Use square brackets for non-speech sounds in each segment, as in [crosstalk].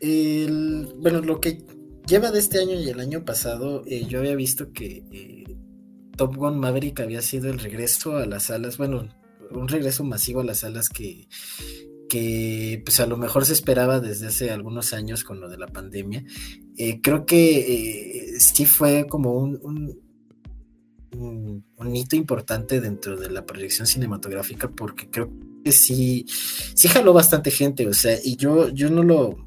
bueno, lo que lleva de este año y el año pasado, eh, yo había visto que eh, Top Gun Maverick había sido el regreso a las salas, bueno, un regreso masivo a las salas que, que pues a lo mejor se esperaba desde hace algunos años con lo de la pandemia. Eh, creo que sí fue como un, un, hito importante dentro de la proyección cinematográfica porque creo que sí, sí jaló bastante gente, o sea, y yo, yo no lo,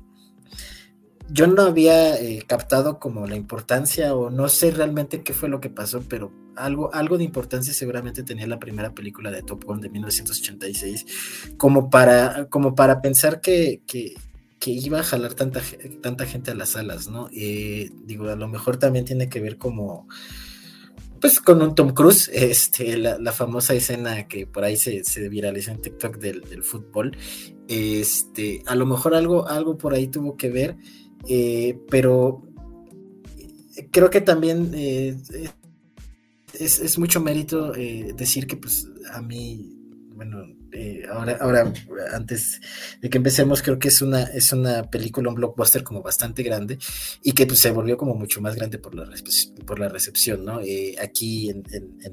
yo no había eh, captado como la importancia o no sé realmente qué fue lo que pasó, pero algo, algo de importancia seguramente tenía la primera película de Top Gun de 1986, como para, como para pensar que, que, iba a jalar tanta, tanta gente a las salas, ¿no? Eh, digo, a lo mejor también tiene que ver como pues con un Tom Cruise, [laughs] este, la, famosa escena que por ahí se, se viralizó en TikTok del, del, fútbol, este, a lo mejor algo, algo por ahí tuvo que ver, eh, pero creo que también eh, es, mucho mérito eh, decir que pues a mí, bueno, ahora, ahora antes de que empecemos, creo que es una, es una película, un blockbuster como bastante grande y que pues, se volvió como mucho más grande por la, por la recepción, ¿no? aquí en,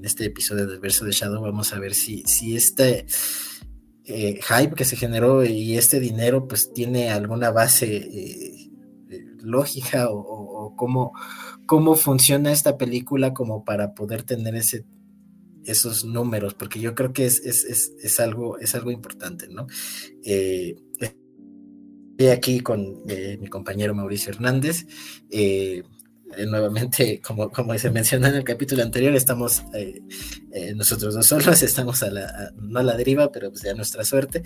este episodio del verso de Shadow vamos a ver si, si este... hype que se generó y este dinero pues tiene alguna base lógica o, cómo, cómo funciona esta película como para poder tener ese, esos números, porque yo creo que es, es, algo, es algo importante, ¿no? Eh, estoy aquí con eh, mi compañero Mauricio Hernández. Eh, nuevamente, como, como se menciona en el capítulo anterior, estamos nosotros dos solos, [laughs] estamos a la, no a la deriva, pero pues ya nuestra suerte.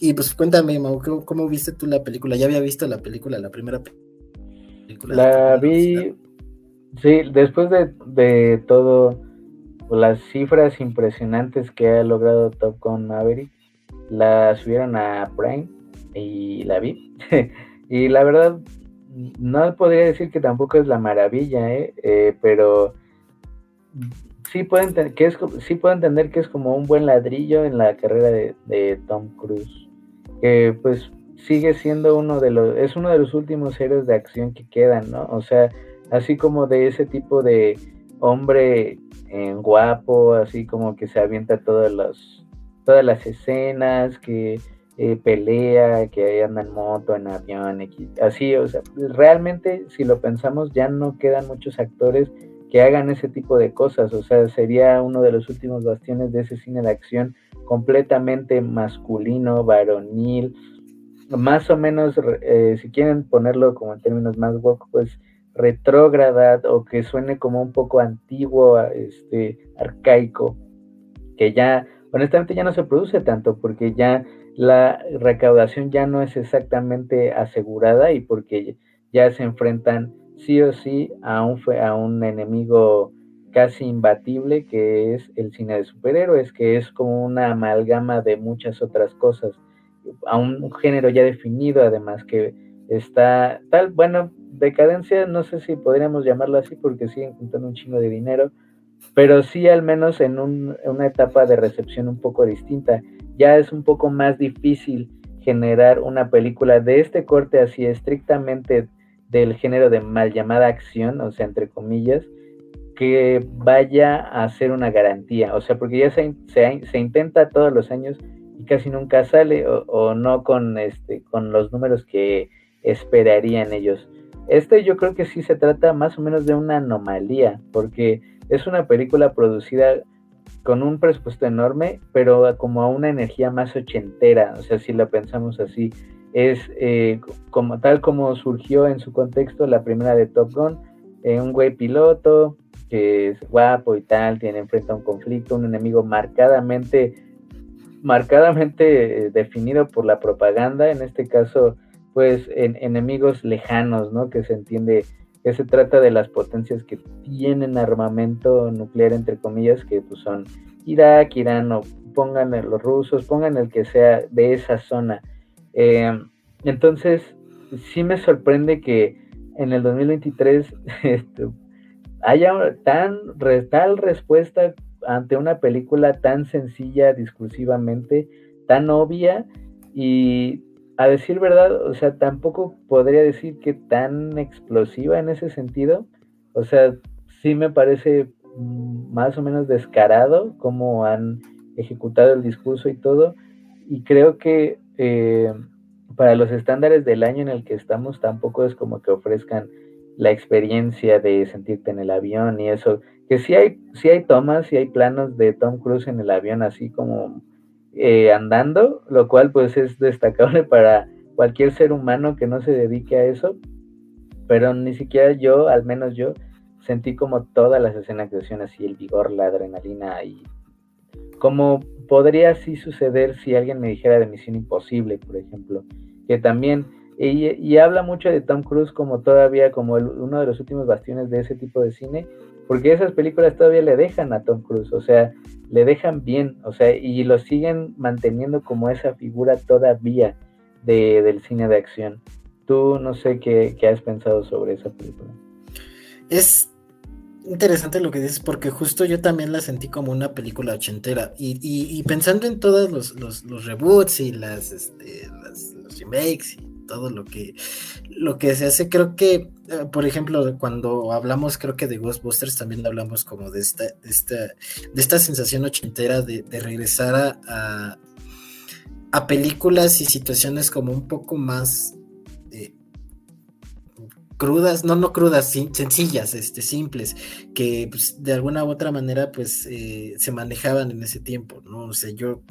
Y pues cuéntame, Mau, ¿cómo, viste tú la película? ¿Ya había visto la película, la primera película? La vi, sí, después de, de todo, las cifras impresionantes que ha logrado Top Gun Maverick, la subieron a Prime y la vi. [laughs] y la verdad, no podría decir que tampoco es la maravilla, ¿eh? eh pero sí puedo, que es, sí puedo entender que es como un buen ladrillo en la carrera de, de Tom Cruise que pues sigue siendo uno de los, es uno de los últimos héroes de acción que quedan, ¿no? O sea, así como de ese tipo de hombre eh, guapo, así como que se avienta todas las, todas las escenas, que eh, pelea, que anda en moto, en avión, así, o sea, realmente si lo pensamos ya no quedan muchos actores que hagan ese tipo de cosas, o sea, sería uno de los últimos bastiones de ese cine de acción completamente masculino, varonil, más o menos, eh, si quieren ponerlo como en términos más woke, pues retrógrada o que suene como un poco antiguo, este, arcaico, que ya, honestamente ya no se produce tanto porque ya la recaudación ya no es exactamente asegurada y porque ya se enfrentan sí o sí a un, a un enemigo casi imbatible que es el cine de superhéroes, que es como una amalgama de muchas otras cosas, a un género ya definido además que está tal, bueno, decadencia, no sé si podríamos llamarlo así porque siguen juntando un chingo de dinero, pero sí al menos en, una etapa de recepción un poco distinta. Ya es un poco más difícil generar una película de este corte así estrictamente del género de mal llamada acción, o sea, entre comillas, que vaya a ser una garantía, o sea, porque ya se, se, intenta todos los años y casi nunca sale o, no con, este, con los números que esperarían ellos. Este yo creo que sí se trata más o menos de una anomalía, porque es una película producida con un presupuesto enorme, pero como a una energía más ochentera, o sea, si la pensamos así, es eh, como tal como surgió en su contexto la primera de Top Gun, eh, un güey piloto, que es guapo y tal, tiene enfrente a un conflicto, un enemigo marcadamente, marcadamente eh, definido por la propaganda, en este caso, pues en, enemigos lejanos, ¿no? Que se entiende que se trata de las potencias que tienen armamento nuclear, entre comillas, que pues, son Irak, Irán, o pongan los rusos, pongan el que sea de esa zona. Eh, entonces, sí me sorprende que en el 2023 [laughs] este, haya tan, tal respuesta ante una película tan sencilla discursivamente, tan obvia y a decir verdad, o sea, tampoco podría decir que tan explosiva en ese sentido. O sea, sí me parece mm, más o menos descarado cómo han ejecutado el discurso y todo. Y creo que eh, para los estándares del año en el que estamos tampoco es como que ofrezcan la experiencia de sentirte en el avión y eso. Que sí hay, sí hay tomas, sí hay planos de Tom Cruise en el avión así como eh, andando, lo cual pues es destacable [laughs] para cualquier ser humano que no se dedique a eso, pero ni siquiera yo, al menos yo, sentí como todas las escenas de acción así, el vigor, la adrenalina y como podría así suceder si alguien me dijera de Misión Imposible, por ejemplo, que también, y, habla mucho de Tom Cruise como todavía como uno de los últimos bastiones de ese tipo de cine, porque esas películas todavía le dejan a Tom Cruise, o sea, le dejan bien, o sea, y lo siguen manteniendo como esa figura todavía de, del cine de acción. Tú no sé qué, qué has pensado sobre esa película. Es interesante lo que dices, porque justo yo también la sentí como una película ochentera. Y, y, pensando en todos los, los, reboots y las, este, los remakes y todo lo que, lo que se hace, creo que, eh, por ejemplo, cuando hablamos, creo que de Ghostbusters, también hablamos como de esta, esta, de esta sensación ochentera de, regresar a, a, películas y situaciones como un poco más crudas, no, no crudas, sencillas, este, simples, que pues, de alguna u otra manera pues eh, se manejaban en ese tiempo, ¿no? O yo,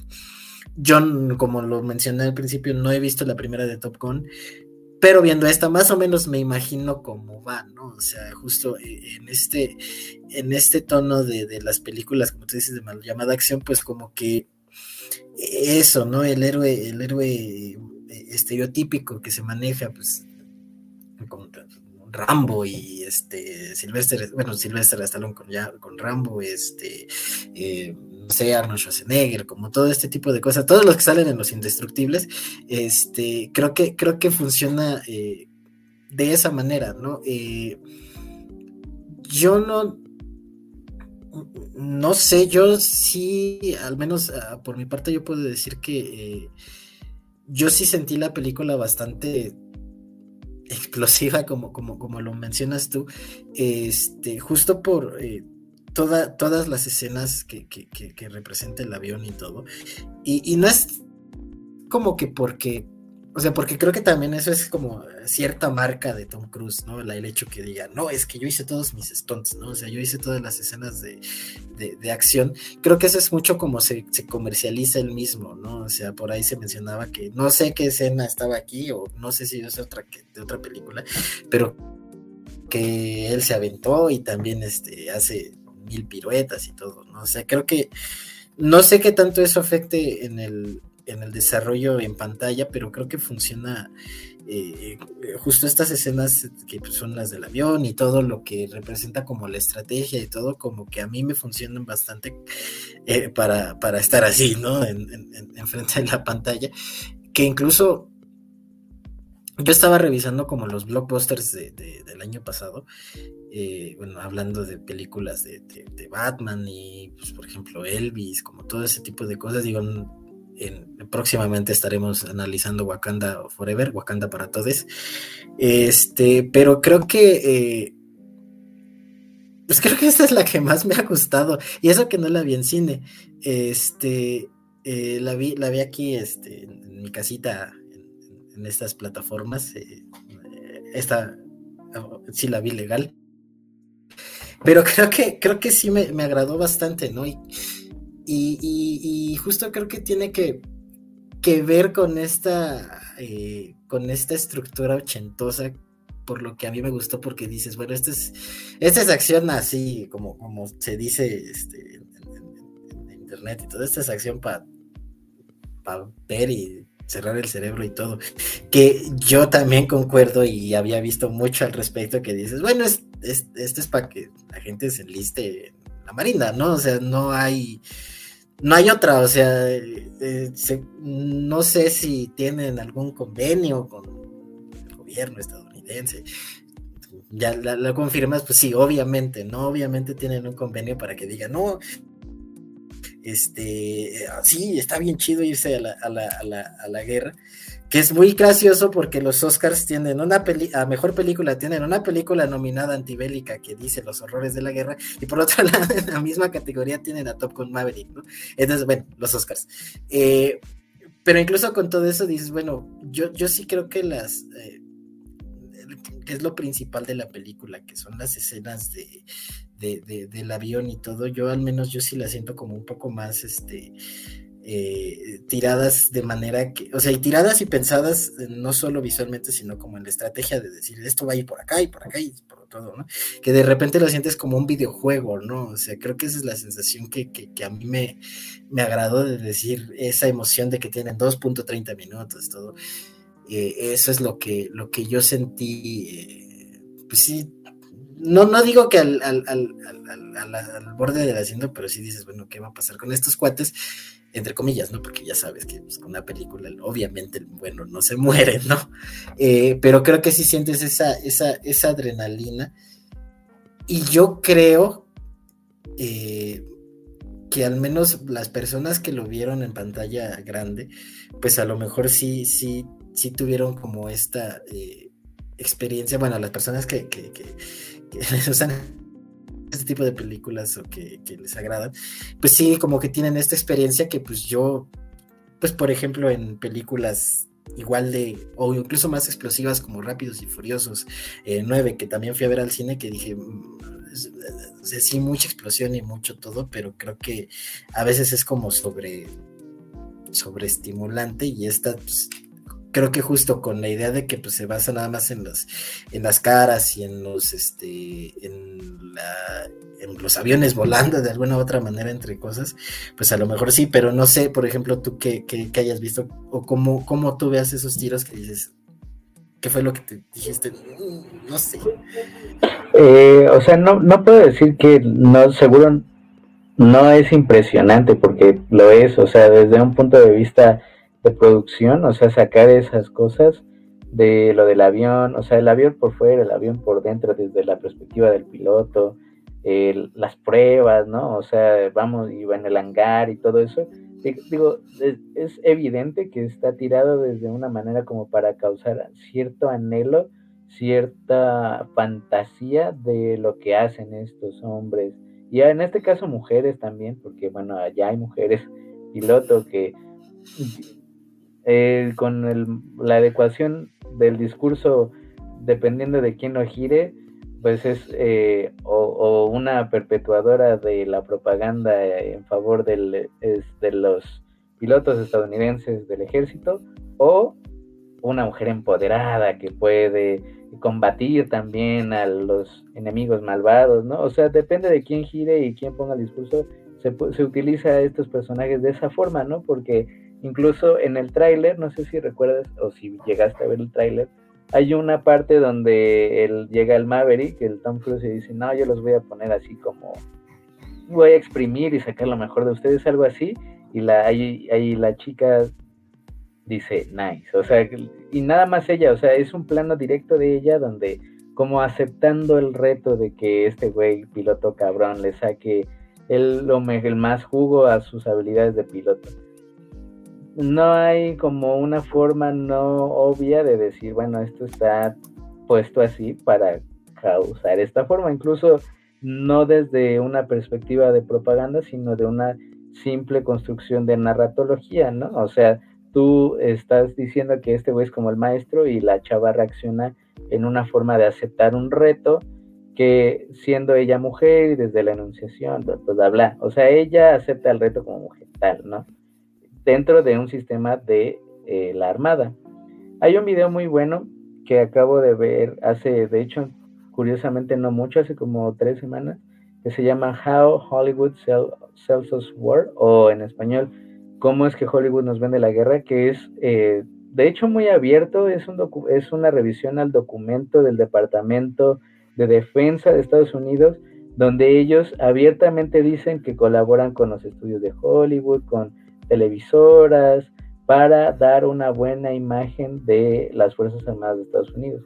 yo, como lo mencioné al principio, no he visto la primera de Top Gun, pero viendo esta, más o menos me imagino cómo va, ¿no? O sea, justo eh, en este, en este tono de, las películas, como tú dices, de mal llamada acción, pues como que eso, ¿no? El héroe, el héroe eh, estereotípico que se maneja, pues con Rambo y este Silvestre, bueno, Silvestre Stallone con, ya, con Rambo, este, eh, no sé, Arnold Schwarzenegger, como todo este tipo de cosas, todos los que salen en Los Indestructibles, este, creo que, creo que funciona eh, de esa manera, ¿no? Eh, yo no, no sé, yo sí, al menos ah, por mi parte yo puedo decir que yo sí sentí la película bastante explosiva, como, como, como lo mencionas tú, este, justo por eh, toda, todas las escenas que, que, representa el avión y todo. Y, y, no es como que porque o sea, porque creo que también eso es como cierta marca de Tom Cruise, ¿no? El hecho que diga, no, es que yo hice todos mis stunts, ¿no? O sea, yo hice todas las escenas de, acción. Creo que eso es mucho como se, comercializa el mismo, ¿no? O sea, por ahí se mencionaba que no sé qué escena estaba aquí, o no sé si es otra que, de otra película, pero que él se aventó y también este, hace mil piruetas y todo, ¿no? O sea, creo que no sé qué tanto eso afecte en el, en el desarrollo en pantalla, pero creo que funciona eh, justo estas escenas que pues, son las del avión y todo lo que representa como la estrategia y todo, como que a mí me funcionan bastante eh, para, para, estar así, ¿no? En, frente de la pantalla, que incluso yo estaba revisando como los blockbusters del año pasado, eh, bueno, hablando de películas de, de Batman y, pues, por ejemplo, Elvis, como todo ese tipo de cosas, digo, próximamente estaremos analizando Wakanda Forever, Wakanda para todos. Este, pero creo que eh, pues creo que esta es la que más me ha gustado. Y eso que no la vi en cine. Este, eh, la vi, la vi aquí, este, en, mi casita, en, estas plataformas. Eh, esta sí la vi legal. Pero [laughs] creo que, creo que sí me, me agradó bastante, ¿no? Y, y, justo creo que tiene que, ver con esta, eh, con esta estructura ochentosa, por lo que a mí me gustó, porque dices, bueno, esta es, esta es acción así, como, como se dice este, en, internet y toda esta es acción para ver y cerrar el cerebro y todo. Que yo también concuerdo y había visto mucho al respecto que dices, bueno, es, esto es para que la gente se enliste en la marina, ¿no? O sea, no hay no hay otra, o sea, eh, no sé si tienen algún convenio con el gobierno estadounidense. Ya lo confirmas, pues sí, obviamente, ¿no? Obviamente tienen un convenio para que digan, no, este, sí, está bien chido irse a la, a la, a la, a la guerra, que es muy gracioso porque los Oscars tienen una peli a mejor película, tienen una película nominada antibélica que dice los horrores de la guerra, y por otro [laughs] lado, en la misma categoría tienen a Top Gun Maverick, ¿no? Entonces, bueno, los Oscars. Eh, pero incluso con todo eso dices, bueno, yo, yo sí creo que las... Eh, es lo principal de la película, que son las escenas de, del avión y todo, yo al menos yo sí la siento como un poco más, este, eh, tiradas de manera que, o sea, y tiradas y pensadas eh, no solo visualmente, sino como en la estrategia de decir, esto va a ir por acá y por acá y por todo, ¿no? Que de repente lo sientes como un videojuego, ¿no? O sea, creo que esa es la sensación que, a mí me, me agradó de decir esa emoción de que tienen 2.30 minutos, todo. Eh, eso es lo que, lo que yo sentí, pues sí, no, no digo que al, al, al, al, borde del asiento, pero sí dices, bueno, ¿qué va a pasar con estos cuates? entre comillas, ¿no? Porque ya sabes que pues, con una película, obviamente, bueno, no se muere, ¿no? Eh, pero creo que sí sientes esa, esa, esa adrenalina. Y yo creo eh, que al menos las personas que lo vieron en pantalla grande, pues a lo mejor sí, sí, sí tuvieron como esta eh, experiencia, bueno, las personas que, [laughs] usan este tipo de películas o que, les agradan, pues sí, como que tienen esta experiencia que pues yo, pues por ejemplo en películas igual de, o incluso más explosivas como Rápidos y Furiosos eh, 9, que también fui a ver al cine, que dije, mm, sí, mucha explosión y mucho todo, pero creo que a veces es como sobre sobreestimulante y esta pues, creo que justo con la idea de que pues, se basa nada más en las, en las caras y en los, este, en, la, en los aviones volando de alguna u otra manera entre cosas, pues a lo mejor sí, pero no sé, por ejemplo, tú que, hayas visto o cómo, cómo tú veas esos tiros que dices, ¿qué fue lo que te dijiste? Mm, no sé. Eh, o sea, no, no puedo decir que no, seguro no es impresionante porque lo es, o sea, desde un punto de vista producción, o sea, sacar esas cosas de lo del avión, o sea, el avión por fuera, el avión por dentro, desde la perspectiva del piloto, las pruebas, ¿no? O sea, vamos, iba en el hangar y todo eso. Digo, es, evidente que está tirado desde una manera como para causar cierto anhelo, cierta fantasía de lo que hacen estos hombres. Y en este caso mujeres también, porque bueno, allá hay mujeres pilotos que eh, con la adecuación del discurso, dependiendo de quién lo gire, pues es eh, o, una perpetuadora de la propaganda en favor del, de los pilotos estadounidenses del ejército, o una mujer empoderada que puede combatir también a los enemigos malvados, ¿no? O sea, depende de quién gire y quién ponga el discurso, se, se utiliza a estos personajes de esa forma, ¿no? Porque Incluso en el tráiler, no sé si recuerdas o si llegaste a ver el tráiler, hay una parte donde él, llega el Maverick, el Tom Cruise, y dice, no, yo los voy a poner así como, voy a exprimir y sacar lo mejor de ustedes, algo así, y la, ahí, ahí la chica dice, nice, o sea, y nada más ella, o sea, es un plano directo de ella donde como aceptando el reto de que este güey piloto cabrón le saque el, el más jugo a sus habilidades de piloto no hay como una forma no obvia de decir, bueno, esto está puesto así para causar esta forma, incluso no desde una perspectiva de propaganda, sino de una simple construcción de narratología, ¿no? O sea, tú estás diciendo que este güey es como el maestro y la chava reacciona en una forma de aceptar un reto que siendo ella mujer y desde la enunciación, bla, bla, bla, o sea, ella acepta el reto como mujer tal, ¿no? Dentro de un sistema de eh, la Armada. Hay un video muy bueno que acabo de ver hace, de hecho, curiosamente no mucho, hace como tres semanas, que se llama How Hollywood Sells Us War, o en español, cómo es que Hollywood nos vende la guerra, que es eh, de hecho muy abierto, es, un es una revisión al documento del Departamento de Defensa de Estados Unidos, donde ellos abiertamente dicen que colaboran con los estudios de Hollywood, con televisoras, para dar una buena imagen de las Fuerzas Armadas de Estados Unidos.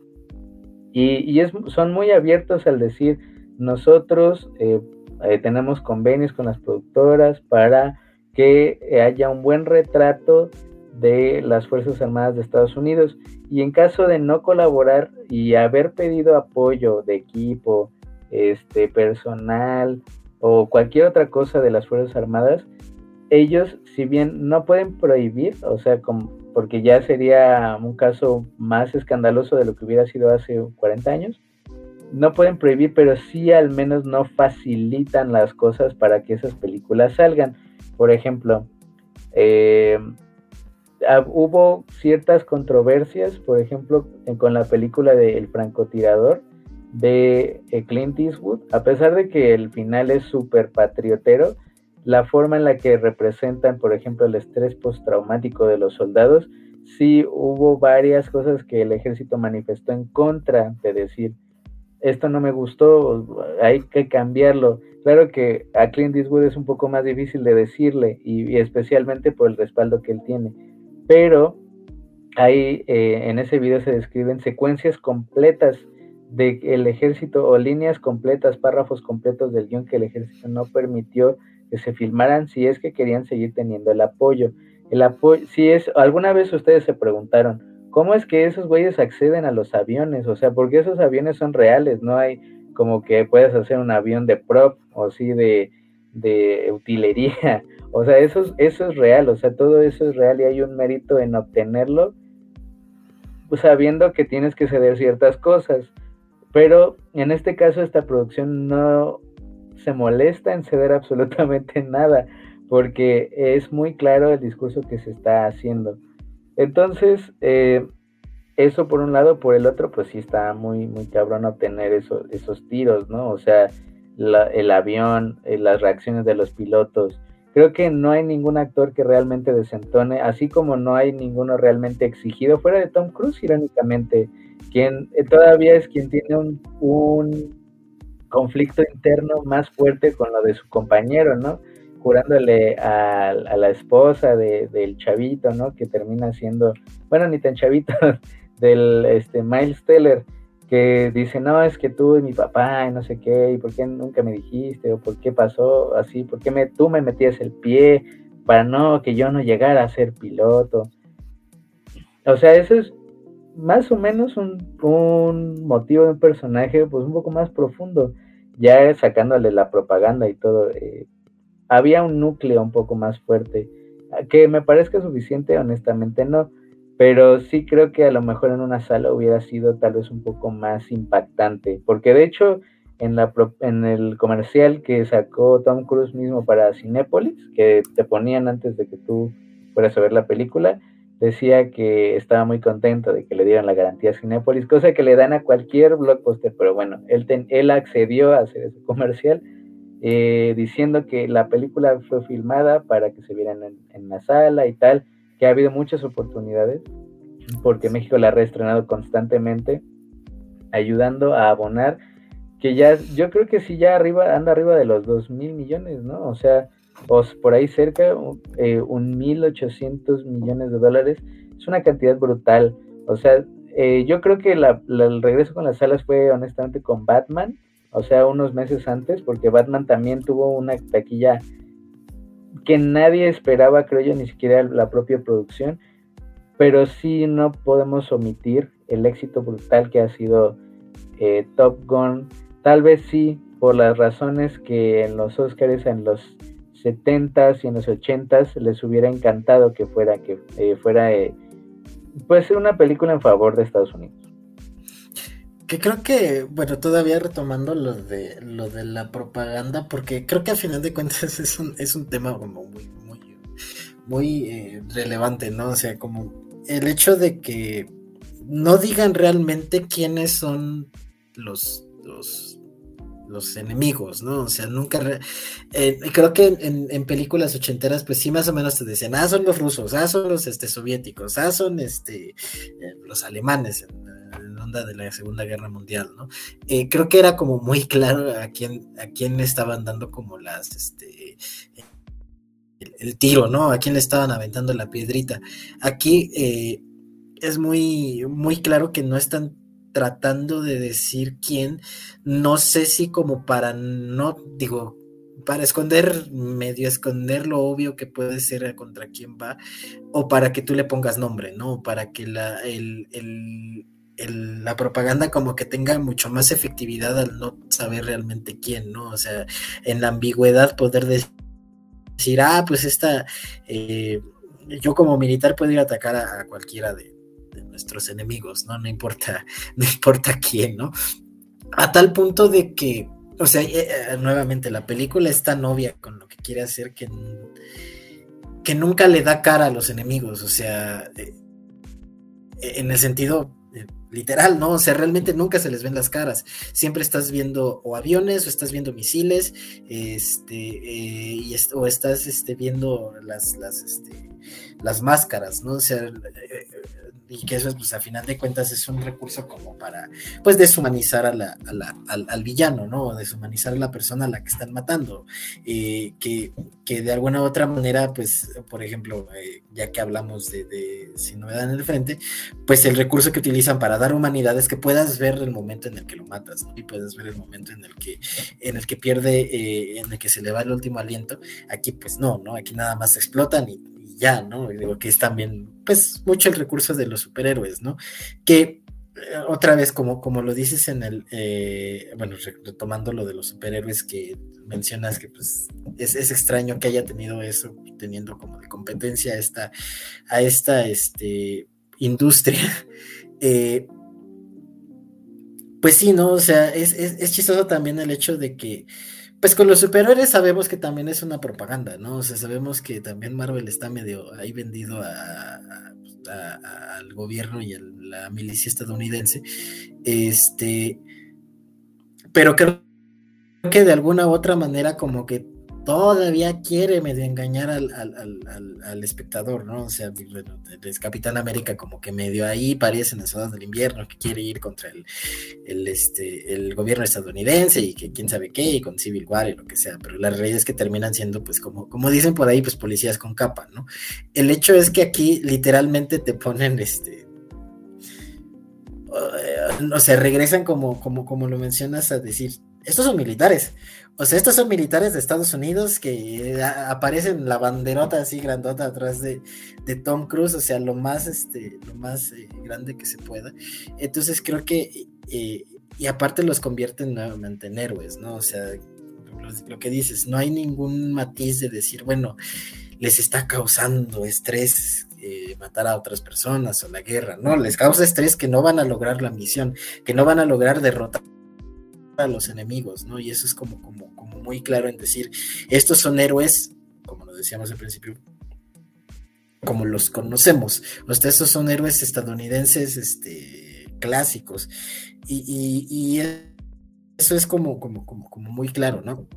Y, es, son muy abiertos al decir, nosotros eh, eh, tenemos convenios con las productoras para que haya un buen retrato de las Fuerzas Armadas de Estados Unidos. Y en caso de no colaborar y haber pedido apoyo de equipo, este, personal o cualquier otra cosa de las Fuerzas Armadas, ellos, si bien no pueden prohibir, o sea, como, porque ya sería un caso más escandaloso de lo que hubiera sido hace 40 años, no pueden prohibir, pero sí al menos no facilitan las cosas para que esas películas salgan. Por ejemplo, eh, hubo ciertas controversias, por ejemplo, con la película de El francotirador de eh, Clint Eastwood, a pesar de que el final es súper patriotero, la forma en la que representan, por ejemplo, el estrés postraumático de los soldados, sí hubo varias cosas que el ejército manifestó en contra de decir, esto no me gustó, hay que cambiarlo. Claro que a Clint Eastwood es un poco más difícil de decirle y, especialmente por el respaldo que él tiene, pero ahí eh, en ese video se describen secuencias completas del ejército o líneas completas, párrafos completos del guion que el ejército no permitió que se filmaran si es que querían seguir teniendo el apoyo. El apoyo, si es, alguna vez ustedes se preguntaron, ¿cómo es que esos güeyes acceden a los aviones? O sea, porque esos aviones son reales, no hay como que puedes hacer un avión de prop o sí de, de utilería. [laughs] O sea, eso, eso es real, o sea, todo eso es real y hay un mérito en obtenerlo sabiendo que tienes que ceder ciertas cosas. Pero en este caso esta producción no se molesta en ceder absolutamente [laughs] nada, porque es muy claro el discurso que se está haciendo. Entonces, eh, eso por un lado, por el otro, pues sí está muy, muy cabrón obtener esos tiros, ¿no? O sea, el avión, eh, las reacciones de los pilotos. Creo que no hay ningún actor que realmente desentone, así como no hay ninguno realmente exigido, fuera de Tom Cruise, irónicamente, quien eh, todavía es quien tiene un conflicto interno más fuerte con lo de su compañero, ¿no? Curándole a, la esposa del chavito, ¿no? Que termina siendo, bueno, ni tan chavito, [laughs] del este, Miles Teller, que dice, no, es que tú y mi papá y no sé qué, y por qué nunca me dijiste, o por qué pasó así, por qué me, tú me metías el pie para no, que yo no llegara a ser piloto. O sea, eso es más o menos un, un, motivo de un personaje pues un poco más profundo, ya sacándole la propaganda y todo, eh, había un núcleo un poco más fuerte, que me parezca suficiente, honestamente no, pero sí creo que a lo mejor en una sala hubiera sido tal vez un poco más impactante, porque de hecho en, la, en el comercial que sacó Tom Cruise mismo para Cinépolis, que te ponían antes de que tú fueras a ver la película, decía que estaba muy contento de que le dieran la garantía Cinepolis, cosa que le dan a cualquier blockbuster, pero bueno, él, él accedió a hacer ese comercial eh, diciendo que la película fue filmada para que se vieran en, la sala y tal, que ha habido muchas oportunidades, porque México la ha reestrenado constantemente, ayudando a abonar, que ya, yo creo que sí, ya arriba, anda arriba de los 2 mil millones, ¿no? O sea, o por ahí cerca, eh, un 1.800 millones de dólares, es una cantidad brutal. O sea, eh, yo creo que el regreso con las salas fue honestamente con Batman, o sea, unos meses antes, porque Batman también tuvo una taquilla que nadie esperaba, creo yo, ni siquiera la propia producción, pero sí no podemos omitir el éxito brutal que ha sido eh, Top Gun, tal vez sí por las razones que en los Oscars, en los 70s y en los 80s les hubiera encantado que fuera, que eh, fuera eh, puede ser una película en favor de Estados Unidos. Que creo que, bueno, todavía retomando lo de lo de la propaganda, porque creo que al final de cuentas [laughs] es un, es un tema como muy, muy, muy eh, relevante, ¿no? O sea, como el hecho de que no digan realmente quiénes son los, los los enemigos, ¿no? O sea, nunca... Eh, creo que en, películas ochenteras, pues sí, más o menos te decían, ah, son los rusos, ah, son los este, soviéticos, ah, son este, eh, los alemanes en, onda de la Segunda Guerra Mundial, ¿no? Eh, creo que era como muy claro a quién, a quién le estaban dando como las, este... El, el tiro, ¿no? A quién le estaban aventando la piedrita. Aquí es muy, muy claro que no están tratando de decir quién, no sé si como para no, digo, para esconder, medio esconder lo obvio que puede ser contra quién va, o para que tú le pongas nombre, ¿no? Para que la, el, la propaganda como que tenga mucho más efectividad al no saber realmente quién, ¿no? O sea, en la ambigüedad poder decir, ah, pues esta, eh, yo como militar puedo ir a atacar a, cualquiera de, nuestros enemigos, ¿no? No importa, [laughs] no importa quién, ¿no? A tal punto de que, o sea, eh, eh, nuevamente, la película es tan obvia con lo que quiere hacer que, que nunca le da cara a los enemigos, o sea, en el sentido literal, ¿no? O sea, realmente nunca se les ven las caras. Siempre estás viendo o aviones o estás viendo misiles, este, eh, y o estás este, viendo las, las, este, las máscaras, ¿no? O sea, eh, y que eso, pues a final de cuentas es un recurso como para, pues, deshumanizar a la, al, villano, ¿no? Deshumanizar a la persona a la que están matando, eh, que, que, de alguna u otra manera, pues, por ejemplo, eh, ya que hablamos de, de, Sin Novedad en el Frente, pues el recurso que utilizan para dar humanidad es que puedas ver el momento en el que lo matas, ¿no? Y puedes ver el momento en el que, en el que pierde, eh, en el que se le va el último aliento. Aquí, pues no, ¿no? Aquí nada más explotan y ya, ¿no? digo que es también, pues, mucho el recurso de los superhéroes, ¿no? Que eh, otra vez, como, como lo dices en el, eh, bueno, retomando lo de los superhéroes que mencionas, que pues es, extraño que haya tenido eso, teniendo como de competencia a esta, a esta este, industria. [laughs] Eh, pues sí, ¿no? O sea, es, es chistoso también el hecho de que pues con los superhéroes sabemos que también es una propaganda, ¿no? O sea, sabemos que también Marvel está medio ahí vendido al gobierno y a la milicia estadounidense. Este, pero creo que de alguna u otra manera como que todavía quiere medio engañar al, espectador, ¿no? O sea, es Capitán América como que medio ahí parece en el Soldado del Invierno que quiere ir contra el, este, el gobierno estadounidense y que quién sabe qué, y con Civil War y lo que sea, pero la realidad es que terminan siendo, pues, como, como dicen por ahí, pues policías con capa, ¿no? El hecho es que aquí literalmente te ponen, este, o sea, regresan como, como, como lo mencionas a decir, estos son militares. O sea, estos son militares de Estados Unidos que aparecen la banderota así grandota atrás de, Tom Cruise, o sea, lo más, este, lo más eh, grande que se pueda. Entonces creo que, eh, y aparte los convierten nuevamente en héroes, ¿no? O sea, lo, que dices, no hay ningún matiz de decir, bueno, les está causando estrés eh, matar a otras personas o la guerra, no, les causa estrés que no van a lograr la misión, que no van a lograr derrotar a los enemigos, ¿no? Y eso es como, como, muy claro en decir, estos son héroes, como lo decíamos al principio, como los conocemos. O sea, estos son héroes estadounidenses este, clásicos. Y, eso es como, como, muy claro, ¿no?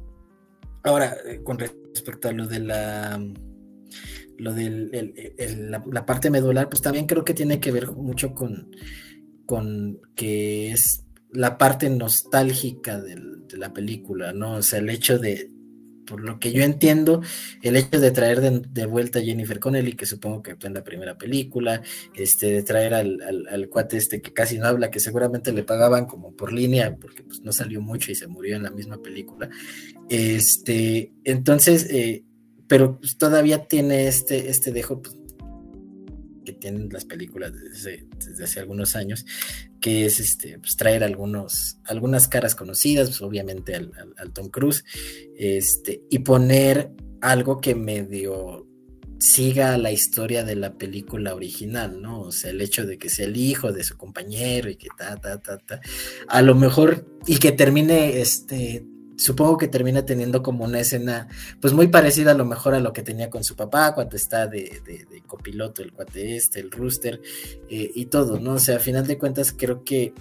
Ahora, eh, con respecto a lo de la lo de la, la, parte medular, pues también creo que tiene que ver mucho con, con que es la parte nostálgica de la película, ¿no? O sea, el hecho de, por lo que yo entiendo, el hecho de traer de, vuelta a Jennifer Connelly, que supongo que fue en la primera película, este, de traer al, cuate este que casi no habla, que seguramente le pagaban como por línea, porque pues no salió mucho y se murió en la misma película. Este, entonces, eh, pero pues, todavía tiene este, este dejo, pues, que tienen las películas desde, hace algunos años, que es este, pues, traer algunos, algunas caras conocidas, pues, obviamente al, Tom Cruise, este, y poner algo que medio siga la historia de la película original, ¿no? O sea, el hecho de que sea el hijo de su compañero y que ta, ta, ta, ta, a lo mejor, y que termine, este, supongo que termina teniendo como una escena, pues muy parecida a lo mejor a lo que tenía con su papá cuando está de, copiloto, el cuate este, el rooster eh, y todo, ¿no? O sea, a final de cuentas creo que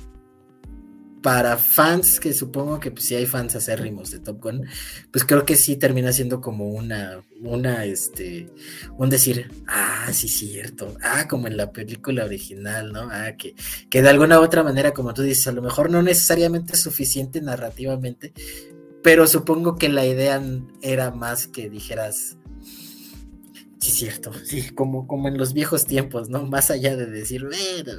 para fans, que supongo que pues, si hay fans acérrimos de Top Gun, pues creo que sí termina siendo como una, una, este, un decir, ah, sí, cierto, ah, como en la película original, ¿no? Ah, que, que de alguna u otra manera, como tú dices, a lo mejor no necesariamente es suficiente narrativamente, pero supongo que la idea era más que dijeras, sí, cierto, sí, como, como en los viejos tiempos, ¿no? Más allá de decir, bueno,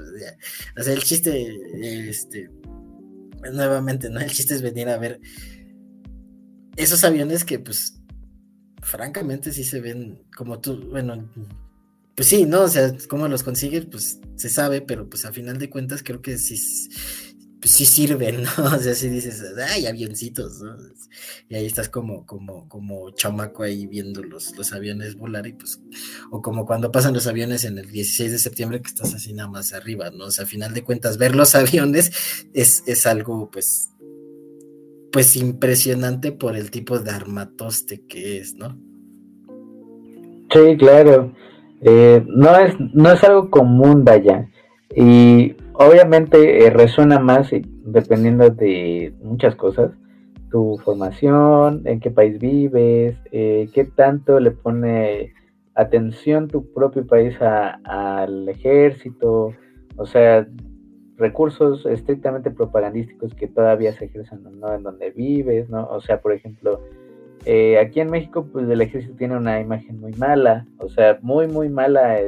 o sea, el chiste, este, nuevamente, ¿no? El chiste es venir a ver esos aviones que pues francamente sí se ven como tú, bueno, pues sí, ¿no? O sea, cómo los consigues, pues se sabe, pero pues a final de cuentas creo que sí, pues, sí sirven, [laughs] ¿no? O sea, si dices, ay, avioncitos, ¿no? Y ahí estás como, como, como chamaco ahí viendo los, los aviones volar y pues, o como cuando pasan los aviones en el 16 de septiembre que estás así nada más arriba, ¿no? O sea, a final de cuentas ver los [laughs] aviones es, es algo, pues, pues impresionante por el tipo de armatoste que es, ¿no? Sí, claro. Eh, no, es, no es algo común, vaya. Y obviamente eh, resuena más dependiendo de muchas cosas. Tu formación, en qué país vives, eh, qué tanto le pone atención tu propio país al ejército. O sea, recursos estrictamente propagandísticos que todavía se ejercen ¿no? en donde vives, ¿no? O sea, por ejemplo, eh, aquí en México, pues el ejército tiene una imagen muy mala, o sea, muy, muy mala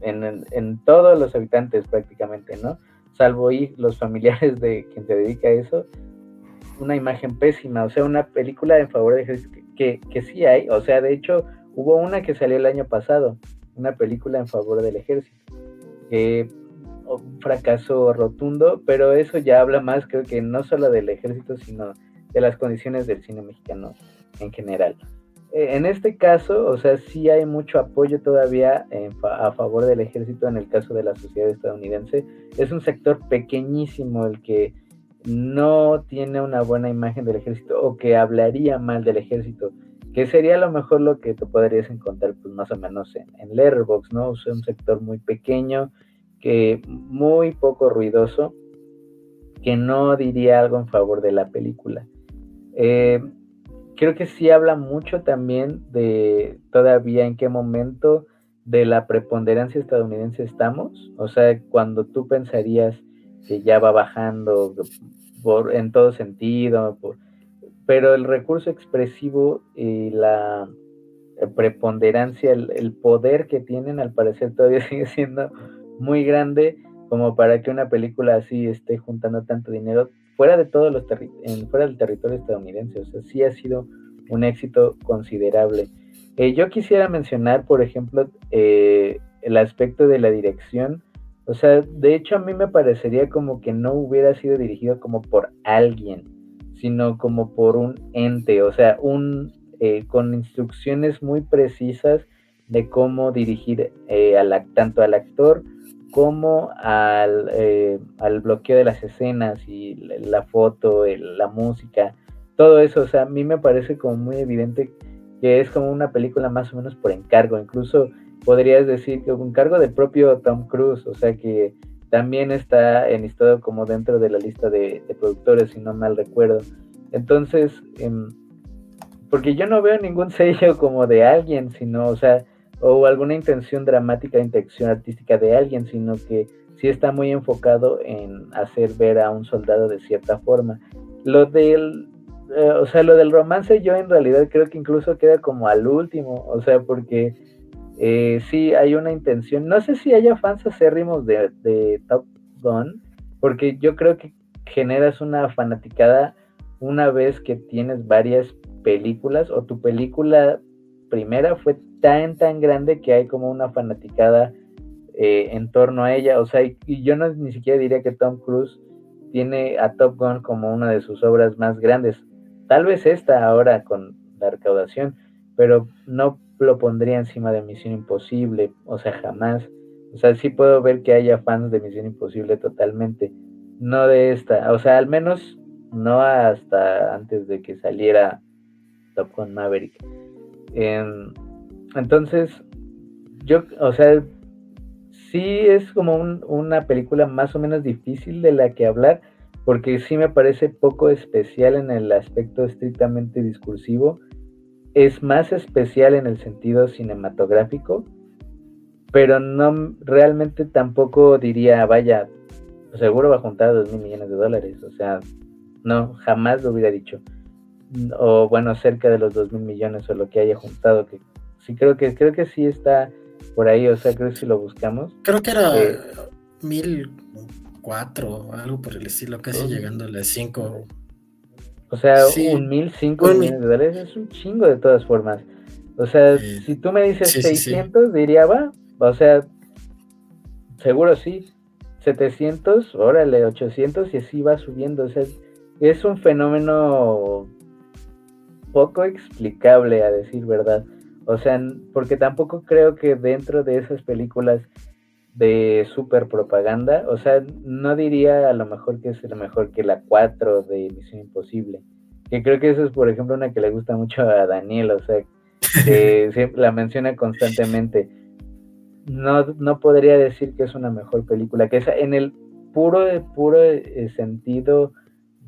en, todos los habitantes prácticamente, ¿no? Salvo y los familiares de quien se dedica a eso, una imagen pésima, o sea, una película en favor del ejército que, que sí hay, o sea, de hecho, hubo una que salió el año pasado, una película en favor del ejército, que un fracaso rotundo, pero eso ya habla más, creo que no solo del ejército, sino de las condiciones del cine mexicano en general. Eh, en este caso, o sea, sí hay mucho apoyo todavía a favor del ejército en el caso de la sociedad estadounidense. Es un sector pequeñísimo el que no tiene una buena imagen del ejército o que hablaría mal del ejército, que sería a lo mejor lo que te podrías encontrar pues más o menos en, en Letterboxd, ¿no? O un sector muy pequeño que muy poco ruidoso, que no diría algo en favor de la película. Eh, creo que sí habla mucho también de todavía en qué momento de la preponderancia estadounidense estamos. O sea, cuando tú pensarías que ya va bajando por, en todo sentido, pero el recurso expresivo y la preponderancia, el, el, poder que tienen, al parecer todavía [laughs] sigue siendo muy grande como para que una película así esté juntando tanto dinero fuera de todos los en, fuera del territorio estadounidense. O sea, sí ha sido un éxito considerable. Eh, yo quisiera mencionar, por ejemplo, eh, el aspecto de la dirección. O sea, de hecho a mí me parecería como que no hubiera sido dirigido como por alguien, sino como por un ente, o sea, un eh, con instrucciones muy precisas de cómo dirigir al, tanto al actor como al, eh, al bloqueo de las escenas y la, foto, la música, todo eso, o sea, a mí me parece como muy evidente que es como una película más o menos por encargo, incluso podrías decir que un encargo del propio Tom Cruise, o sea que también está enlistado como dentro de la lista de, productores, si no mal recuerdo. Entonces, em, porque yo no veo ningún sello como de alguien, sino, o sea, o alguna intención dramática, intención artística de alguien, sino que sí está muy enfocado en hacer ver a un soldado de cierta forma. Lo del, eh, o sea, lo del romance yo en realidad creo que incluso queda como al último, o sea, porque eh, sí hay una intención, no sé si haya fans acérrimos de, de Top Gun, porque yo creo que generas una fanaticada una vez que tienes varias películas o tu película primera fue tan, tan grande que hay como una fanaticada eh, en torno a ella. O sea, y, yo no ni siquiera diría que Tom Cruise tiene a Top Gun como una de sus obras más grandes. Tal vez esta ahora con la recaudación, pero no lo pondría encima de Misión Imposible, o sea, jamás. O sea, sí puedo ver que haya fans de Misión Imposible totalmente, no de esta, o sea, al menos no hasta antes de que saliera Top Gun Maverick. Entonces, yo, o sea, sí es como una película más o menos difícil de la que hablar, porque sí me parece poco especial en el aspecto estrictamente discursivo. Es más especial en el sentido cinematográfico, pero no realmente tampoco diría, vaya, seguro va a juntar dos mil millones de dólares. O sea, no, jamás lo hubiera dicho o bueno, cerca de los 2 mil millones o lo que haya juntado, que sí creo que creo que sí está por ahí, o sea, creo que si lo buscamos. Creo que era eh, mil cuatro, algo por el estilo, casi llegando a las cinco. O sea, un mil, cinco millones de dólares es un chingo de todas formas. O sea, si tú me dices 600, diría, va, o sea, seguro sí. 700, órale, 800 y así va subiendo. O sea, es un fenómeno poco explicable, a decir verdad. O sea, porque tampoco creo que dentro de esas películas de super propaganda, o sea, no diría a lo mejor que es lo mejor que la 4 de Misión Imposible, que creo que eso es, por ejemplo, una que le gusta mucho a Daniel, o sea, que [laughs] siempre la menciona constantemente. No, no podría decir que es una mejor película, que esa, en el puro, puro eh, sentido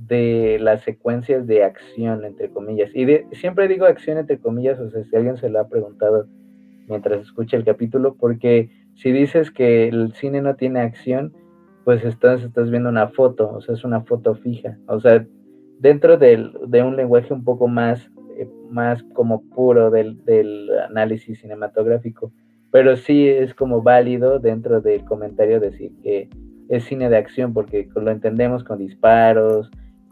de las secuencias de acción, entre comillas. Y siempre digo acción, entre comillas, o sea, si alguien se lo ha preguntado mientras escucha el capítulo, porque si dices que el cine no tiene acción, pues estás, estás viendo una foto, o sea, es una foto fija. O sea, dentro del, de un lenguaje un poco más, eh, más como puro del, del análisis cinematográfico, pero sí es como válido dentro del comentario decir que es cine de acción, porque lo entendemos con disparos,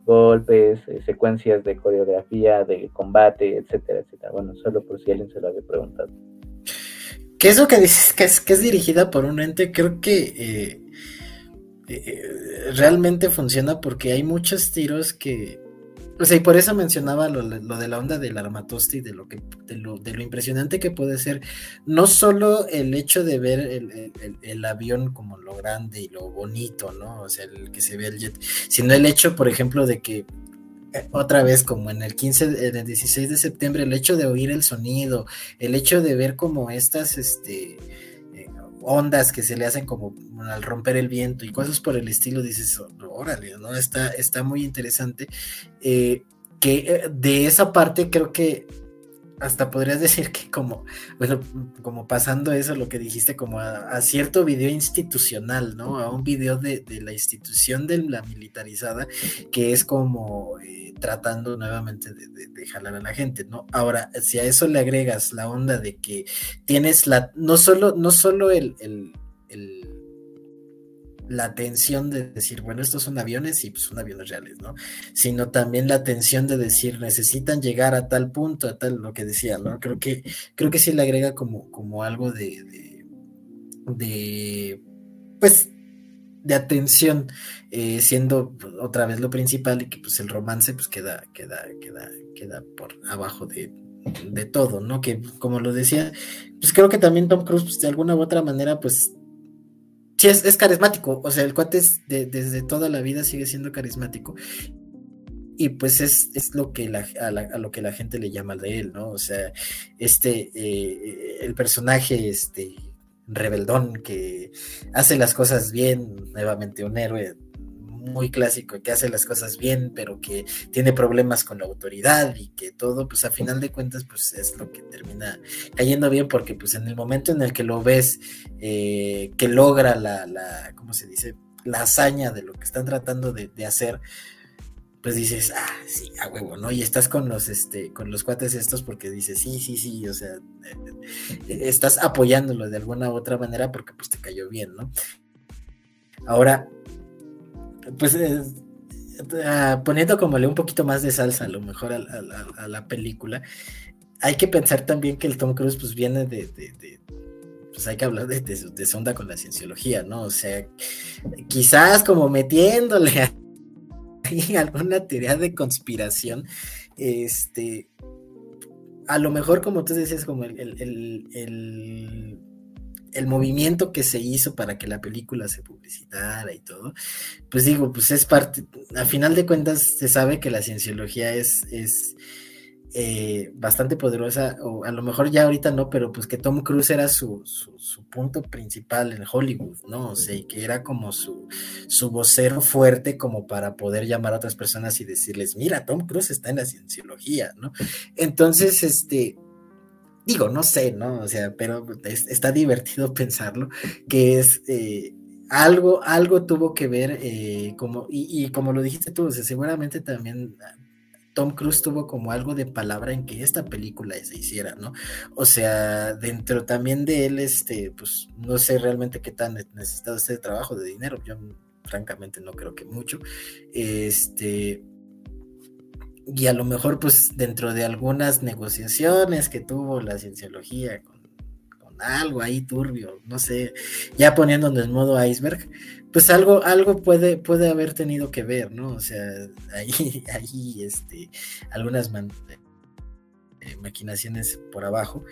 golpes, eh, secuencias de coreografía, de combate, etcétera, etcétera. Bueno, solo por si alguien se lo había preguntado. ¿Qué es lo que dices que es, que es dirigida por un ente? Creo que eh, eh, realmente funciona porque hay muchos tiros que o sea, y por eso mencionaba lo, de la onda del armatoste y de lo que de lo, de lo, impresionante que puede ser no solo el hecho de ver el, avión como lo grande y lo bonito, ¿no? O sea, el que se ve el jet, sino el hecho, por ejemplo, de que eh, otra vez como en el 15, en el 16 de septiembre, el hecho de oír el sonido, el hecho de ver como estas, este, ondas que se le hacen como al romper el viento y cosas por el estilo, dices, órale, ¿no? Está, está muy interesante. Eh, que eh, de esa parte creo que hasta podrías decir que como, bueno, como pasando eso, lo que dijiste, como a, cierto video institucional, ¿no? A un video de, la institución de la militarizada, que es como eh, tratando nuevamente de, jalar a la gente, ¿no? Ahora, si a eso le agregas la onda de que tienes la, no solo, no solo el, el, la tensión de decir, bueno, estos son aviones y pues son aviones reales, ¿no? Sino también la tensión de decir, necesitan llegar a tal punto, a tal, lo que decía, ¿no? Creo que, creo que sí le agrega como, como algo de, de, de pues, de atención, eh, siendo otra vez lo principal y que pues el romance pues queda, queda, queda, queda por abajo de, de todo, ¿no? Que como lo decía, pues creo que también Tom Cruise pues, de alguna u otra manera pues sí es, carismático, o sea, el cuate es desde toda la vida sigue siendo carismático y pues es, es lo que la, a, lo que la gente le llama de él, ¿no? O sea, este, eh, el personaje, este, rebeldón que hace las cosas bien, nuevamente un héroe muy clásico que hace las cosas bien, pero que tiene problemas con la autoridad y que todo, pues a final de cuentas, pues es lo que termina cayendo bien, porque pues en el momento en el que lo ves, eh, que logra la, la, ¿cómo se dice? La hazaña de lo que están tratando de, hacer, pues dices, ah, sí, a huevo, ¿no? Y estás con los, este, con los cuates estos porque dices, sí, sí, sí, o sea, eh, eh, estás apoyándolo de alguna u otra manera porque pues te cayó bien, ¿no? Ahora, pues eh, ah, poniendo como un poquito más de salsa a lo mejor a, la película, hay que pensar también que el Tom Cruise pues viene de, pues hay que hablar de, de, sonda con la cienciología, ¿no? O sea, quizás como metiéndole [laughs] alguna teoría de conspiración, este, a lo mejor como tú dices, como el, movimiento que se hizo para que la película se publicitara y todo, pues digo, pues es parte, a final de cuentas se sabe que la cienciología es, es eh, bastante poderosa, o a lo mejor ya ahorita no, pero pues que Tom Cruise era su, su, punto principal en Hollywood, ¿no? O sea, y que era como su, su vocero fuerte como para poder llamar a otras personas y decirles, mira, Tom Cruise está en la cienciología, ¿no? Entonces, este, digo, no sé, ¿no? O sea, pero está divertido [laughs] pensarlo, que es... Eh, algo, algo tuvo que ver, eh, como, y, y, como lo dijiste tú, o sea, seguramente también Tom Cruise tuvo como algo de palabra en que esta película se hiciera, ¿no? O sea, dentro también de él, este, pues no sé realmente qué tan necesitado este trabajo de dinero, yo francamente no creo que mucho, este, y a lo mejor pues dentro de algunas negociaciones que tuvo la cienciología con, algo ahí turbio, no sé, ya poniéndonos en modo iceberg, pues algo, algo puede, puede haber tenido que ver, ¿no? O sea, [laughs] ahí, ahí, este, algunas eh, maquinaciones por abajo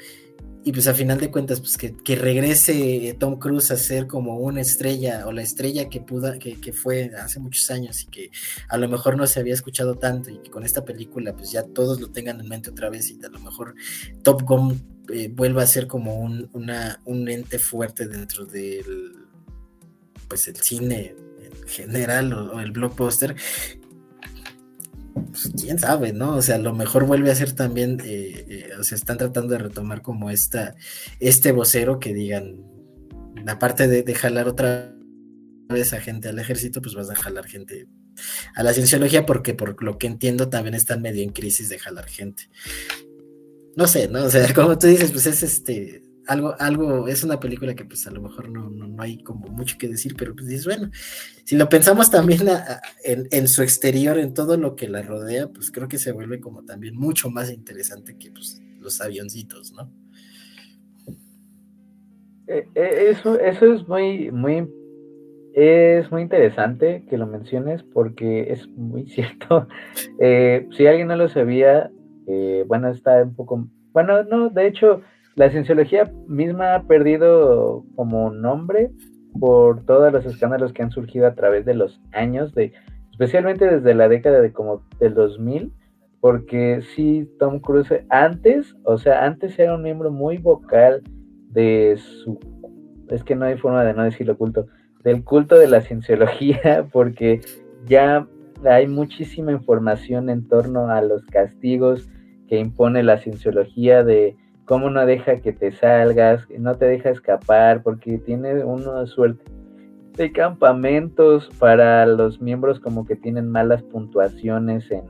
y pues a final de cuentas, pues que, regrese Tom Cruise a ser como una estrella o la estrella que pudo, que, fue hace muchos años y que a lo mejor no se había escuchado tanto y que con esta película pues ya todos lo tengan en mente otra vez y a lo mejor Top Gun eh, vuelva a ser como un, una, un ente fuerte dentro del pues el cine en general o el blockbuster pues, quién sabe, ¿no? O sea, a lo mejor vuelve a ser también, eh, eh, o sea, están tratando de retomar como esta, este vocero que digan, aparte de, de, jalar otra vez a gente al ejército, pues vas a jalar gente a la cienciología, porque por lo que entiendo también están medio en crisis de jalar gente. No sé, ¿no? O sea, [laughs] como tú dices, pues es este, algo, algo, es una película que pues a lo mejor no, no, hay como mucho que decir, pero pues dices, bueno, si lo pensamos también en, su exterior, en todo lo que la rodea, pues creo que se vuelve como también mucho más interesante que pues, los avioncitos, ¿no? Eh, eh, eso, eso es muy, muy, es muy interesante que lo menciones porque es muy [laughs] cierto. Eh, si alguien no lo sabía, bueno, está un poco, bueno, no, de hecho, la cienciología misma ha perdido como nombre por todos los escándalos que han surgido a través de los años, de, especialmente desde la década de como del 2000, porque sí, Tom Cruise antes, o sea, antes era un miembro muy vocal de su, es que no hay forma de no decirlo culto, del culto de la cienciología, [laughs] porque ya hay muchísima información en torno a los castigos que impone la cienciología de cómo no deja que te salgas, no te deja escapar, porque tiene una suerte de campamentos para los miembros como que tienen malas puntuaciones en,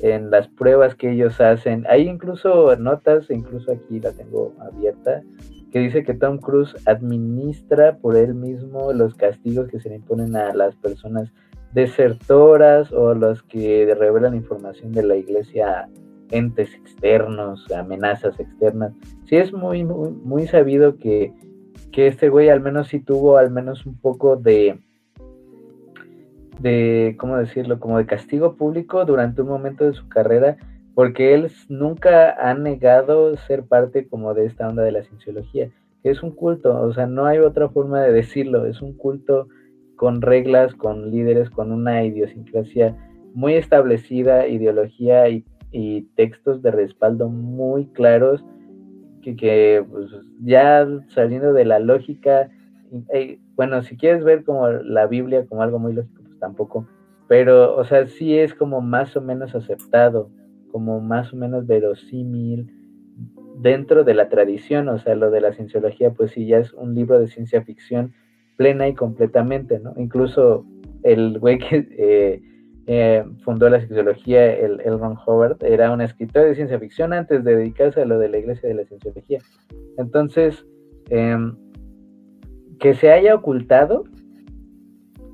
en las pruebas que ellos hacen. Hay incluso notas, incluso aquí la tengo abierta, que dice que Tom Cruise administra por él mismo los castigos que se le imponen a las personas desertoras o los que revelan información de la iglesia entes externos, amenazas externas. Sí es muy, muy, sabido que, este güey al menos sí tuvo al menos un poco de, de, ¿cómo decirlo? Como de castigo público durante un momento de su carrera, porque él nunca ha negado ser parte como de esta onda de la cienciología, que es un culto, o sea, no hay otra forma de decirlo, es un culto con reglas, con líderes, con una idiosincrasia muy establecida, ideología y y textos de respaldo muy claros que, pues, ya saliendo de la lógica, eh, bueno, si quieres ver como la Biblia como algo muy lógico, pues tampoco, pero, o sea, sí es como más o menos aceptado, como más o menos verosímil dentro de la tradición, o sea, lo de la cienciología, pues sí, ya es un libro de ciencia ficción plena y completamente, ¿no? Incluso el güey que... Eh, eh, fundó la cienciología, el, el, Ron Howard, era un escritor de ciencia ficción antes de dedicarse a lo de la iglesia de la cienciología. Entonces, em, que se haya ocultado,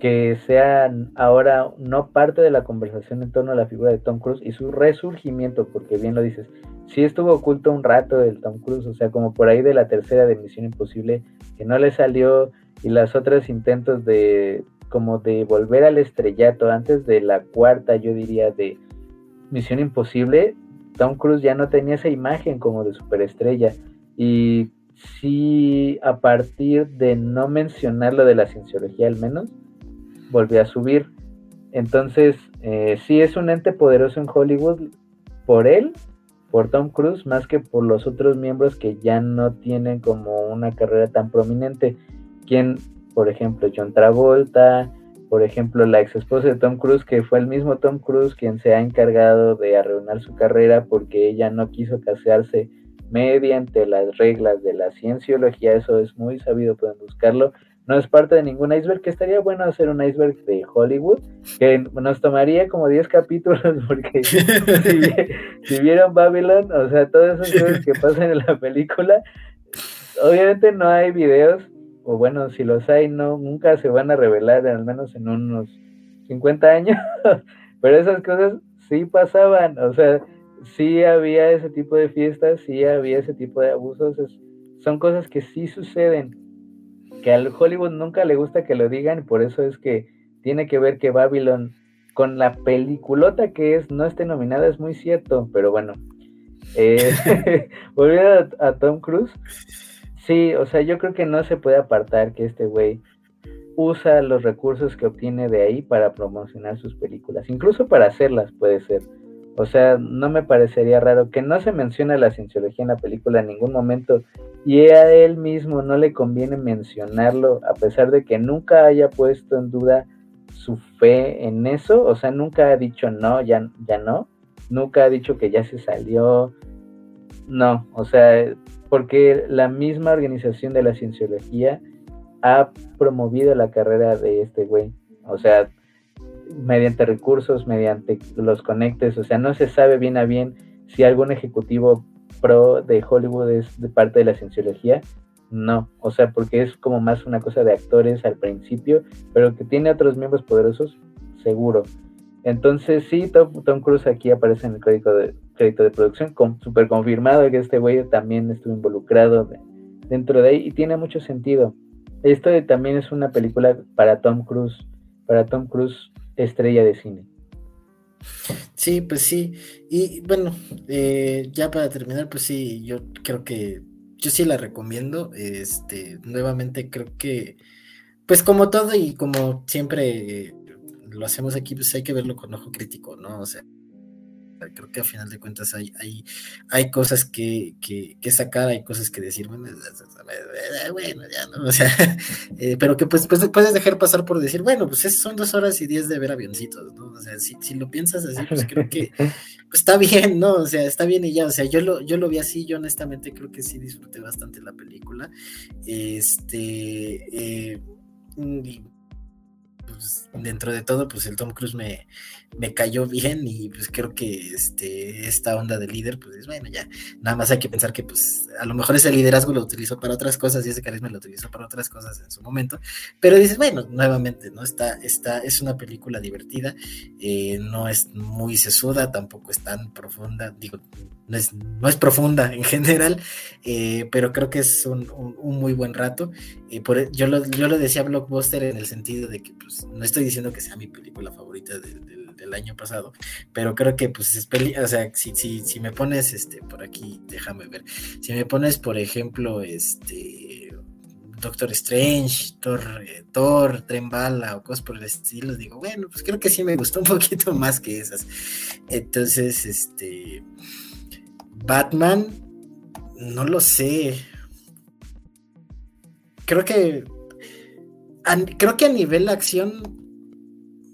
que sea ahora no parte de la conversación en torno a la figura de Tom Cruise y su resurgimiento, porque bien lo dices, sí estuvo oculto un rato el Tom Cruise, o sea, como por ahí de la tercera de Misión Imposible, que no le salió, y las otras intentos de, como de volver al estrellato antes de la cuarta, yo diría, de Misión Imposible, Tom Cruise ya no tenía esa imagen como de superestrella. Y sí, a partir de no mencionar lo de la cienciología al menos, volvió a subir. Entonces, eh, sí es un ente poderoso en Hollywood por él, por Tom Cruise, más que por los otros miembros que ya no tienen como una carrera tan prominente. Quien por ejemplo, John Travolta, por ejemplo, la ex esposa de Tom Cruise, que fue el mismo Tom Cruise quien se ha encargado de arruinar su carrera porque ella no quiso casarse mediante las reglas de la cienciología, eso es muy sabido, pueden buscarlo. No es parte de ningún iceberg, que estaría bueno hacer un iceberg de Hollywood, que nos tomaría como 10 capítulos, porque [laughs] [laughs] si, vieron Babylon, o sea, todas esas cosas que pasan en la película, obviamente no hay videos, o bueno, si los hay, no, nunca se van a revelar, al menos en unos 50 años, [laughs] pero esas cosas sí pasaban, o sea, sí había ese tipo de fiestas, sí había ese tipo de abusos, son cosas que sí suceden, que al Hollywood nunca le gusta que lo digan, por eso es que tiene que ver que Babylon, con la peliculota que es, no esté nominada, es muy cierto, pero bueno. Eh, [laughs] volviendo a, a Tom Cruise, sí, o sea, yo creo que no se puede apartar que este güey usa los recursos que obtiene de ahí para promocionar sus películas, incluso para hacerlas puede ser. O sea, no me parecería raro que no se mencione la cienciología en la película en ningún momento y a él mismo no le conviene mencionarlo a pesar de que nunca haya puesto en duda su fe en eso, o sea, nunca ha dicho no, ya, ya no, nunca ha dicho que ya se salió, no, o sea, porque la misma organización de la cienciología ha promovido la carrera de este güey, o sea, mediante recursos, mediante los conectes, o sea, no se sabe bien a bien si algún ejecutivo pro de Hollywood es de parte de la cienciología, no, o sea, porque es como más una cosa de actores al principio, pero que tiene otros miembros poderosos, seguro. Entonces sí, Tom, Cruise aquí aparece en el crédito de, crédito de producción, con, súper confirmado que este güey también estuvo involucrado dentro de ahí y tiene mucho sentido. Esto también es una película para Tom Cruise, para Tom Cruise estrella de cine. Sí, pues sí. Y bueno, eh, ya para terminar, pues sí, yo creo que yo sí la recomiendo. Este, nuevamente creo que, pues como todo y como siempre lo hacemos aquí, pues hay que verlo con ojo crítico, ¿no? O sea, creo que a final de cuentas hay, hay, hay cosas que, que, sacar, hay cosas que decir, bueno, ya no, [laughs] o sea, eh, pero que pues, pues, puedes dejar pasar por decir, bueno, pues son dos horas y diez de ver avioncitos, ¿no? O sea, si, si lo piensas así, pues [laughs] creo que pues, está bien, ¿no? O sea, está bien y ya, o sea, yo lo, yo lo vi así, yo honestamente creo que sí disfruté bastante la película. Este, eh, pues, dentro de todo, pues el Tom Cruise me, me cayó bien y pues creo que este, esta onda de líder, pues bueno, ya, nada más hay que pensar que pues a lo mejor ese liderazgo lo utilizó para otras cosas y ese carisma lo utilizó para otras cosas en su momento, pero dices, bueno, nuevamente, ¿no? Está, está, es una película divertida, eh, no es muy sesuda, tampoco es tan profunda, digo, no es, no es profunda en general, eh, pero creo que es un, muy buen rato. y por, yo, lo, yo lo decía Blockbuster en el sentido de que pues, no estoy diciendo que sea mi película favorita del año pasado, pero creo que pues es peli, o sea, si, si, si me pones este por aquí, déjame ver, si me pones por ejemplo este Doctor Strange, Thor, eh, Thor, Tren Bala o cosas por el estilo, digo, bueno, pues creo que sí me gustó un poquito [laughs] más que esas. Entonces, este Batman, no lo sé. Creo que creo que a nivel acción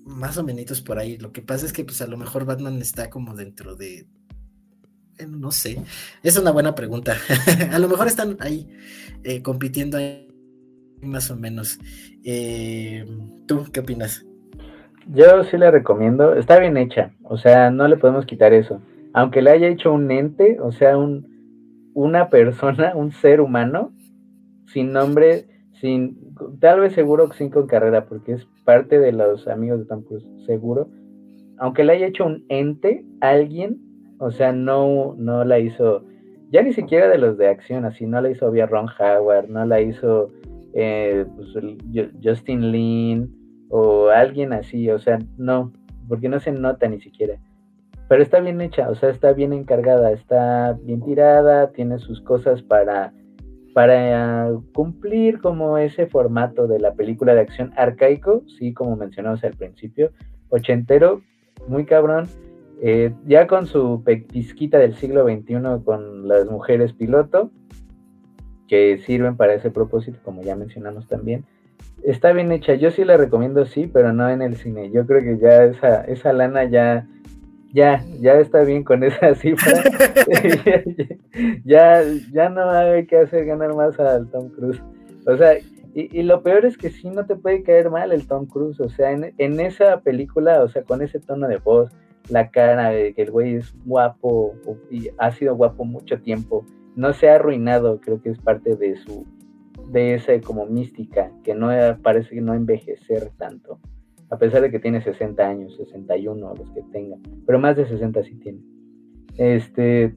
más o menos por ahí. Lo que pasa es que, pues, a lo mejor Batman está como dentro de. no sé. Es una buena pregunta. [laughs] a lo mejor están ahí eh, compitiendo ahí más o menos. Eh, ¿Tú qué opinas? Yo sí la recomiendo. Está bien hecha. O sea, no le podemos quitar eso. Aunque le haya hecho un ente, o sea, un, una persona, un ser humano, sin nombre, sin, tal vez seguro sin con carrera, porque es parte de los amigos de Cruise, seguro. Aunque la haya hecho un ente, alguien, o sea, no, no la hizo, ya ni siquiera de los de acción, así, no la hizo obvia Ron Howard, no la hizo eh, pues, Justin Lin o alguien así, o sea, no, porque no se nota ni siquiera. Pero está bien hecha, o sea, está bien encargada, está bien tirada, tiene sus cosas para para cumplir como ese formato de la película de acción arcaico, sí, como mencionamos al principio, ochentero, muy cabrón, eh, ya con su pizquita del siglo XXI con las mujeres piloto, que sirven para ese propósito, como ya mencionamos también. Está bien hecha, yo sí la recomiendo, sí, pero no en el cine. Yo creo que ya esa, esa lana ya ya, ya está bien con esa [laughs] cifra. [laughs] ya, ya no hay que hacer ganar más al Tom Cruise. O sea, y, lo peor es que sí no te puede caer mal el Tom Cruise. O sea, en, en esa película, o sea, con ese tono de voz, la cara de que el güey es guapo y ha sido guapo mucho tiempo, no se ha arruinado, creo que es parte de su, de esa como mística, que no parece que no envejecer tanto. A pesar de que tiene 60 años, 61 los que tenga, pero más de 60 sí tiene. Este,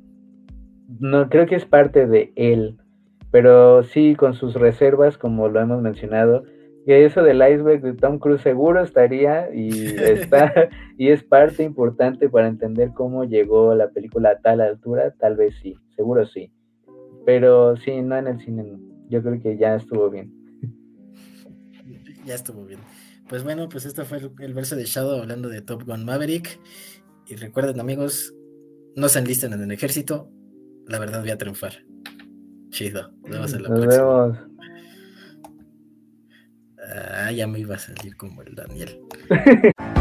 no creo que es parte de él, pero sí con sus reservas, como lo hemos mencionado, que eso del iceberg de Tom Cruise seguro estaría y [laughs] está y es parte importante para entender cómo llegó la película a tal altura, tal vez sí, seguro sí. Pero sí, no en el cine, yo creo que ya estuvo bien. Ya estuvo bien. Pues bueno, pues esto fue el, verso de Shadow hablando de Top Gun Maverick. Y recuerden amigos, no se enlisten en el ejército, la verdad voy a triunfar. Chido, nos vemos en la Nos Vemos. Ah, ya me iba a salir como el Daniel. [laughs]